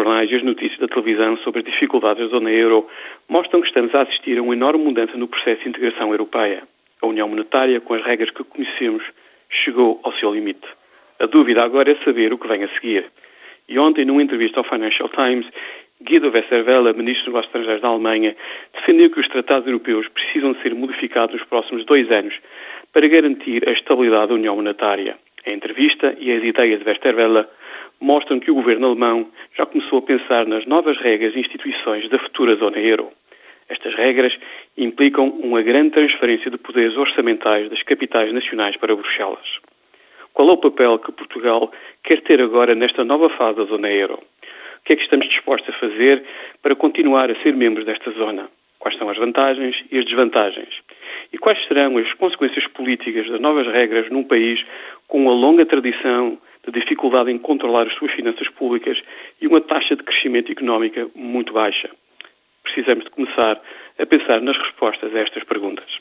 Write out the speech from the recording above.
jornais e as notícias da televisão sobre as dificuldades da zona euro mostram que estamos a assistir a uma enorme mudança no processo de integração europeia. A União Monetária, com as regras que conhecemos, chegou ao seu limite. A dúvida agora é saber o que vem a seguir. E ontem, numa entrevista ao Financial Times, Guido Westerwelle, ministro dos Estrangeiros da Alemanha, defendeu que os tratados europeus precisam ser modificados nos próximos dois anos para garantir a estabilidade da União Monetária. A entrevista e as ideias de Westerwelle mostram que o governo alemão já começou a pensar nas novas regras e instituições da futura zona euro. Estas regras implicam uma grande transferência de poderes orçamentais das capitais nacionais para Bruxelas. Qual é o papel que Portugal quer ter agora nesta nova fase da zona euro? O que é que estamos dispostos a fazer para continuar a ser membros desta zona? Quais são as vantagens e as desvantagens? E quais serão as consequências políticas das novas regras num país com uma longa tradição de dificuldade em controlar as suas finanças públicas e uma taxa de crescimento económica muito baixa? Precisamos de começar a pensar nas respostas a estas perguntas.